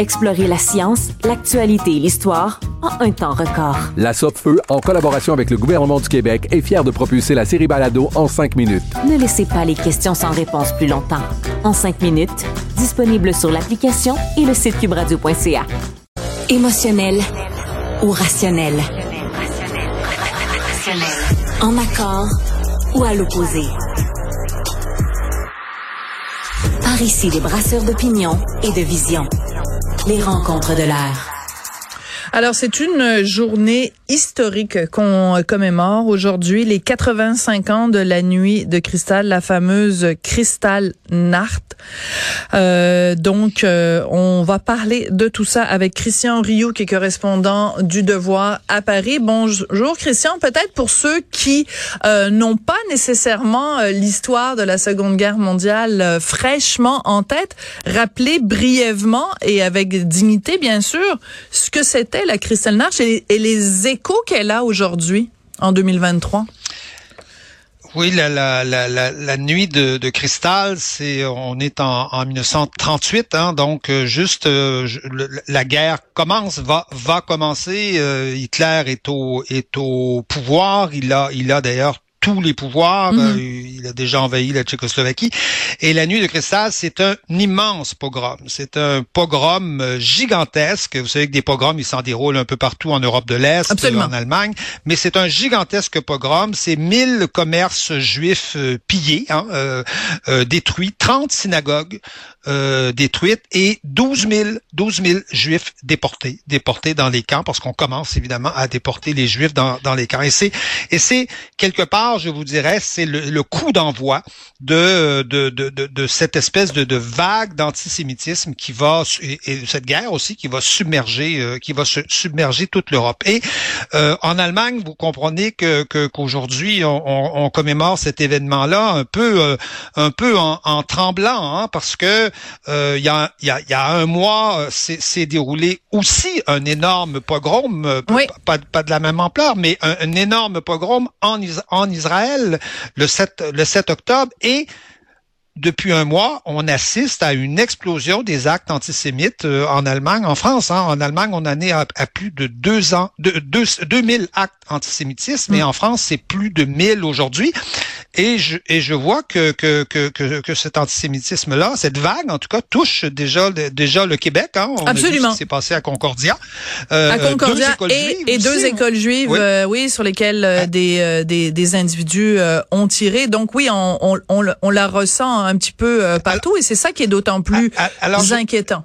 Explorez la science, l'actualité et l'histoire en un temps record. La Feu, en collaboration avec le gouvernement du Québec, est fière de propulser la série Balado en cinq minutes. Ne laissez pas les questions sans réponse plus longtemps. En cinq minutes, disponible sur l'application et le site cubradio.ca. Émotionnel ou rationnel? En accord ou à l'opposé? Par ici, les brasseurs d'opinion et de vision. Les rencontres de l'air. Alors, c'est une journée historique qu'on commémore aujourd'hui, les 85 ans de la nuit de cristal, la fameuse Cristal Nart. Euh, donc, euh, on va parler de tout ça avec Christian Rioux, qui est correspondant du Devoir à Paris. Bonjour, Christian. Peut-être pour ceux qui euh, n'ont pas nécessairement euh, l'histoire de la Seconde Guerre mondiale euh, fraîchement en tête, rappeler brièvement et avec dignité, bien sûr, ce que c'était la Kristallnacht, et, et les qu'elle a aujourd'hui, en 2023? Oui, la, la, la, la, nuit de, de cristal, c'est on est en, en 1938, hein, donc euh, juste euh, la guerre commence, va va commencer. Euh, Hitler est au est au pouvoir. Il a il a d'ailleurs tous les pouvoirs. Mhm. Euh, il a déjà envahi la Tchécoslovaquie. Et la nuit de cristal, c'est un immense pogrom. C'est un pogrom euh, gigantesque. Vous savez que des pogroms, ils s'en déroulent un peu partout en Europe de l'Est, en Allemagne. Mais c'est un gigantesque pogrom. C'est 1000 commerces juifs euh, pillés, hein, détruits, 30 synagogues détruites et 12 000, 12 000 juifs déportés, déportés dans les camps, parce qu'on commence évidemment à déporter les juifs dans, dans les camps. Et c'est, et c'est quelque part je vous dirais, c'est le, coup d'envoi de, de, de, de, cette espèce de, de vague d'antisémitisme qui va et, cette guerre aussi qui va submerger euh, qui va submerger toute l'Europe. Et euh, en Allemagne, vous comprenez que qu'aujourd'hui on, on, commémore cet événement-là un peu euh, un peu en, en tremblant hein, parce que il y a, y, a, y a un mois s'est déroulé aussi un énorme pogrom, pas, pas, de la même ampleur, mais un, énorme pogrom en, en Israël le 7, le 7 octobre et depuis un mois, on assiste à une explosion des actes antisémites euh, en Allemagne, en France. Hein. En Allemagne, on en est à, plus de deux ans, de, deux, 2000 actes antisémitisme, mais mm. en France, c'est plus de 1000 aujourd'hui. Et je, et je vois que, que, que, que, cet antisémitisme-là, cette vague, en tout cas, touche déjà, déjà le Québec. Hein. On Absolument. C'est passé à Concordia. Euh, à Concordia et, et deux écoles juives, oui, euh, sur lesquelles euh, des, des, des individus ont tiré. Donc oui, on, on, on, la ressent un petit peu partout et c'est ça qui est d'autant plus alors, inquiétant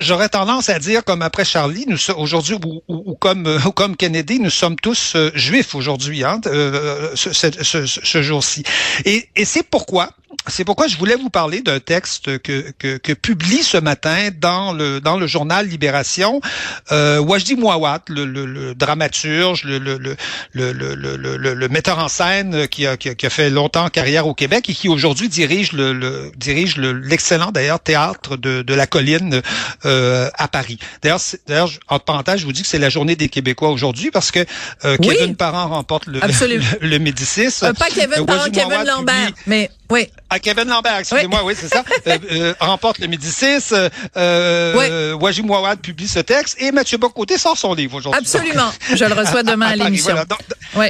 j'aurais tendance à dire, comme après Charlie, nous aujourd'hui ou, ou, comme ou comme Kennedy, nous sommes tous euh, juifs aujourd'hui, hein, euh, ce, ce, ce jour-ci. Et, et c'est pourquoi c'est pourquoi je voulais vous parler d'un texte que, que, que, publie ce matin dans le dans le journal Libération euh, Wajdi Mouawat, le, le, le dramaturge, le, le, le, metteur en scène qui a, qui a, fait longtemps carrière au Québec et qui aujourd'hui dirige le, dirige l'excellent d'ailleurs théâtre de, de la colline euh, à Paris. D'ailleurs, d'ailleurs, en parenthèse, je vous dis que c'est la journée des Québécois aujourd'hui parce que euh, Kevin Parent remporte le, le, Médicis. Euh, pas Kevin Parent, Kevin Lambert, mais oui. À Kevin Lambert, excusez-moi, oui, c'est ça. Euh, euh, remporte le Médicis. Euh, oui. Wajim Ouawad publie ce texte et Mathieu Bocoté sort son livre aujourd'hui. Absolument. Je le reçois demain à, l'émission.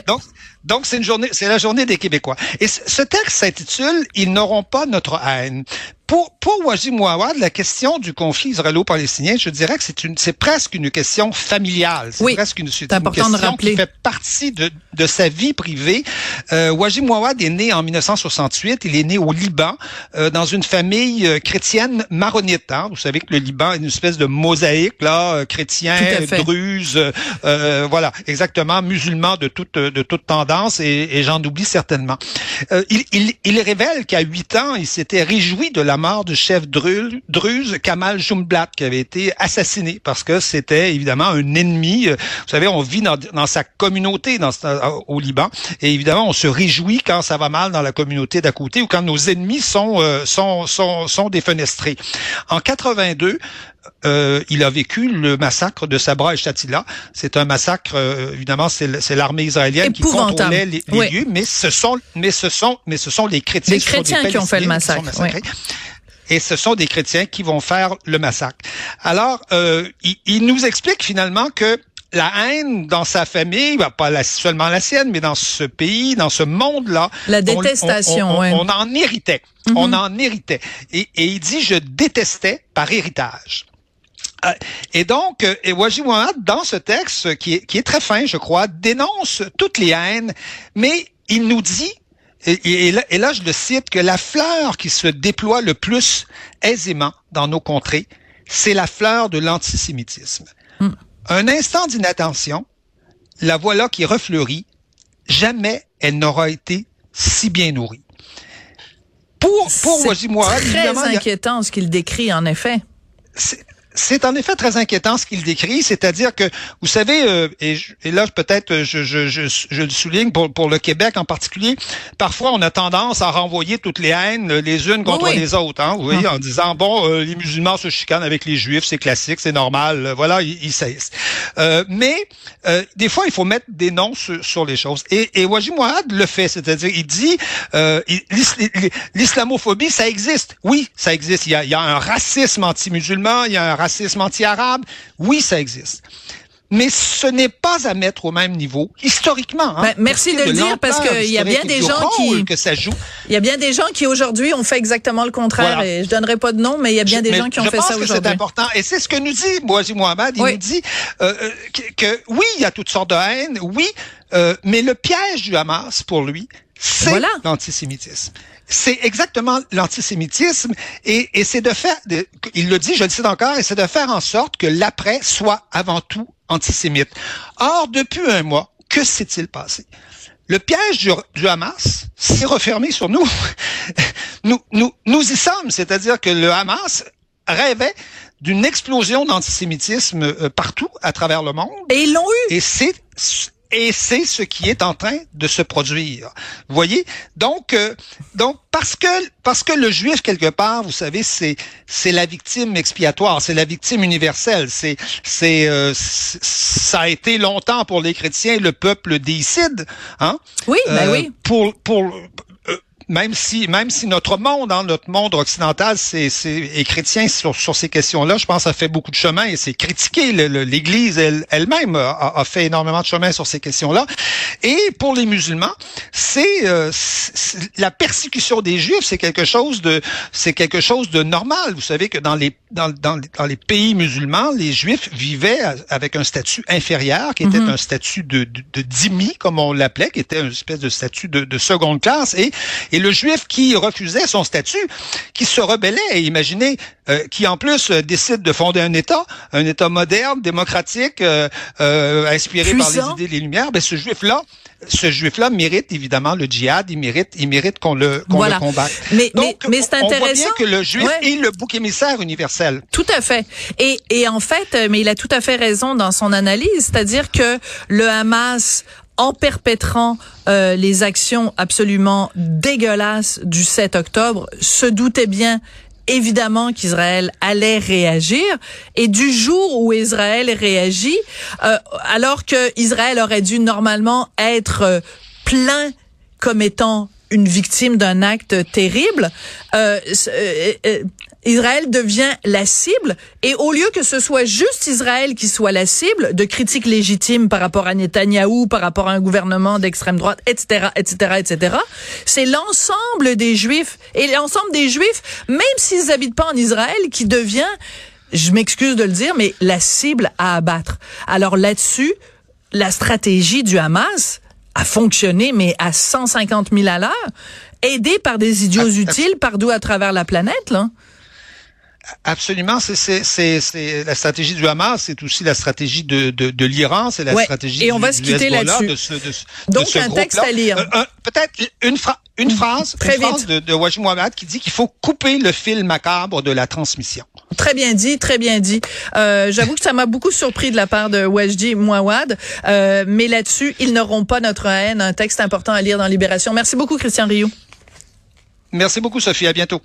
Donc, donc, c'est une journée, c'est la journée des Québécois. Et ce texte s'intitule Ils n'auront pas notre haine. Pour, pour Wajid Mouawad, la question du conflit israélo-palestinien, je dirais que c'est une, c'est presque une question familiale. C'est oui, presque une, une question qui fait partie de, de sa vie privée. Euh, Wajid Mouawad est né en 1968. Il est né au Liban, euh, dans une famille euh, chrétienne maronite. Hein. Vous savez que le Liban est une espèce de mosaïque, là, euh, chrétien, druze, euh, voilà, exactement, musulman de toute, de toute tendance, et, et j'en oublie certainement. il, il, il révèle qu'à huit ans, il s'était réjoui de la mort du chef druze Kamal Jumblat qui avait été assassiné parce que c'était évidemment un ennemi. Euh, vous savez, on vit dans, sa communauté dans, euh, au Liban et évidemment on se réjouit quand ça va mal dans la communauté d'à côté ou quand nos ennemis sont euh, sont, sont sont défenestrés. En 82, euh, il a vécu le massacre de Sabra et Shatila. C'est un massacre, euh, évidemment, c'est l'armée israélienne qui contrôlait les, lieux, mais ce sont, mais ce sont, mais ce sont les chrétiens, les chrétiens qui ont fait le massacre. Et ce sont des chrétiens qui vont faire le massacre. Alors, euh, il, il, nous explique finalement que la haine dans sa famille, bah, pas la, seulement la sienne, mais dans ce pays, dans ce monde-là, la détestation, on, on, on, en héritait. On mhm. en héritait. Et, et il dit, je détestais par héritage. Euh, et donc, euh, et Waji dans ce texte, qui est, qui est très fin, je crois, dénonce toutes les haines, mais il nous dit, et, et, là, je le cite, que la fleur qui se déploie le plus aisément dans nos contrées, c'est la fleur de l'antisémitisme. Hmm. Un instant d'inattention, la voilà qui refleurit, jamais elle n'aura été si bien nourrie. Pour, pour C'est très inquiétant ce qu'il décrit, en effet. C'est en effet très inquiétant ce qu'il décrit, c'est-à-dire que, vous savez, euh, et, là peut-être je, je, je, je, le souligne pour, pour le Québec en particulier, parfois on a tendance à renvoyer toutes les haines les unes contre les autres, hein, oui, ah. en disant, bon, euh, les musulmans se chicanent avec les juifs, c'est classique, c'est normal, voilà, ils, ils. Euh, mais des fois, il faut mettre des noms sur, sur les choses. Et, et Wajid Mouad le fait, c'est-à-dire, il dit, l'islamophobie, ça existe. Oui, ça existe. Il y a, il y a un racisme anti-musulman, il y a un racisme anti-arabe, oui, ça existe mais ce n'est pas à mettre au même niveau historiquement. Hein, ben, merci de le dire parce qu'il y a bien des gens qui que ça joue. Il y a bien des gens qui aujourd'hui ont fait exactement le contraire et je donnerai pas de nom, mais il y a bien des gens qui ont fait ça aujourd'hui. C'est important et c'est ce que nous dit Moazi Mohamed. Il nous dit euh, euh, que, oui, il y a toutes sortes de haine, oui, euh, mais le piège du Hamas pour lui, c'est l'antisémitisme c'est exactement l'antisémitisme et, et c'est de faire, il le dit, je le cite encore, et c'est de faire en sorte que l'après soit avant tout antisémite. Or, depuis un mois, que s'est-il passé? Le piège du, Hamas s'est refermé sur nous. nous, nous. Nous y sommes, c'est-à-dire que le Hamas rêvait d'une explosion d'antisémitisme euh, partout à travers le monde. Et ils l'ont eu. Et c'est et c'est ce qui est en train de se produire. Vous voyez? Donc, euh, donc parce que parce que le juif quelque part, vous savez, c'est c'est la victime expiatoire, c'est la victime universelle. C'est c'est euh, ça a été longtemps pour les chrétiens le peuple décide, hein? Oui, ben oui. Pour pour même si même si notre monde, hein, notre monde occidental, c'est est chrétien sur, sur ces questions-là, je pense que ça fait beaucoup de chemin et c'est critiqué. L'Église elle-même a, a, fait énormément de chemin sur ces questions-là. Et pour les musulmans, c'est euh, la persécution des Juifs, c'est quelque chose de c'est quelque chose de normal. Vous savez que dans les dans, dans, dans les pays musulmans, les Juifs vivaient avec un statut inférieur, qui était mm-hmm. un statut de, de, de dhimmi, comme on l'appelait, qui était une espèce de statut de, de seconde classe et, et et le juif qui refusait son statut, qui se rebellait, et imaginez, euh, qui en plus euh, décide de fonder un État, un État moderne, démocratique, euh, inspiré par les idées des Lumières, ben ce juif-là, ce juif-là mérite évidemment le djihad, il mérite, il mérite qu'on le, qu'on le combatte. Mais, Donc, mais, c'est intéressant. On voit bien que le juif est le bouc émissaire universel. Tout à fait. Et, et en fait, mais il a tout à fait raison dans son analyse, c'est-à-dire que le Hamas en perpétrant euh, les actions absolument dégueulasses du 7 octobre, se doutait bien évidemment qu'Israël allait réagir. Et du jour où Israël réagit, euh, alors que Israël aurait dû normalement être euh, plein comme étant une victime d'un acte terrible, Israël devient la cible et au lieu que ce soit juste Israël qui soit la cible de critiques légitimes par rapport à Netanyahou, par rapport à un gouvernement d'extrême droite, etc., etc., etc., c'est l'ensemble des Juifs et l'ensemble des Juifs, même s'ils habitent pas en Israël, qui devient, je m'excuse de le dire, mais la cible à abattre. Alors là-dessus, la stratégie du Hamas a fonctionné, mais à 150 000 à l'heure, aidé par des idiots ah, utiles partout à travers la planète, là. Absolument, c'est la stratégie du Hamas, c'est aussi la stratégie de, de, de l'Iran, c'est la stratégie et on va se quitter là-dessus. Donc un texte à lire. Euh, Peut-être une, une phrase, Très une phrase de, de Wajid Mohamed qui dit qu'il faut couper le fil macabre de la transmission. Très bien dit, très bien dit. Euh, J'avoue que ça m'a beaucoup surpris de la part de Wajdi Mouawad, euh, mais là-dessus, ils n'auront pas notre haine. Un texte important à lire dans Libération. Merci beaucoup, Christian Rioux. Merci beaucoup, Sophie. À bientôt.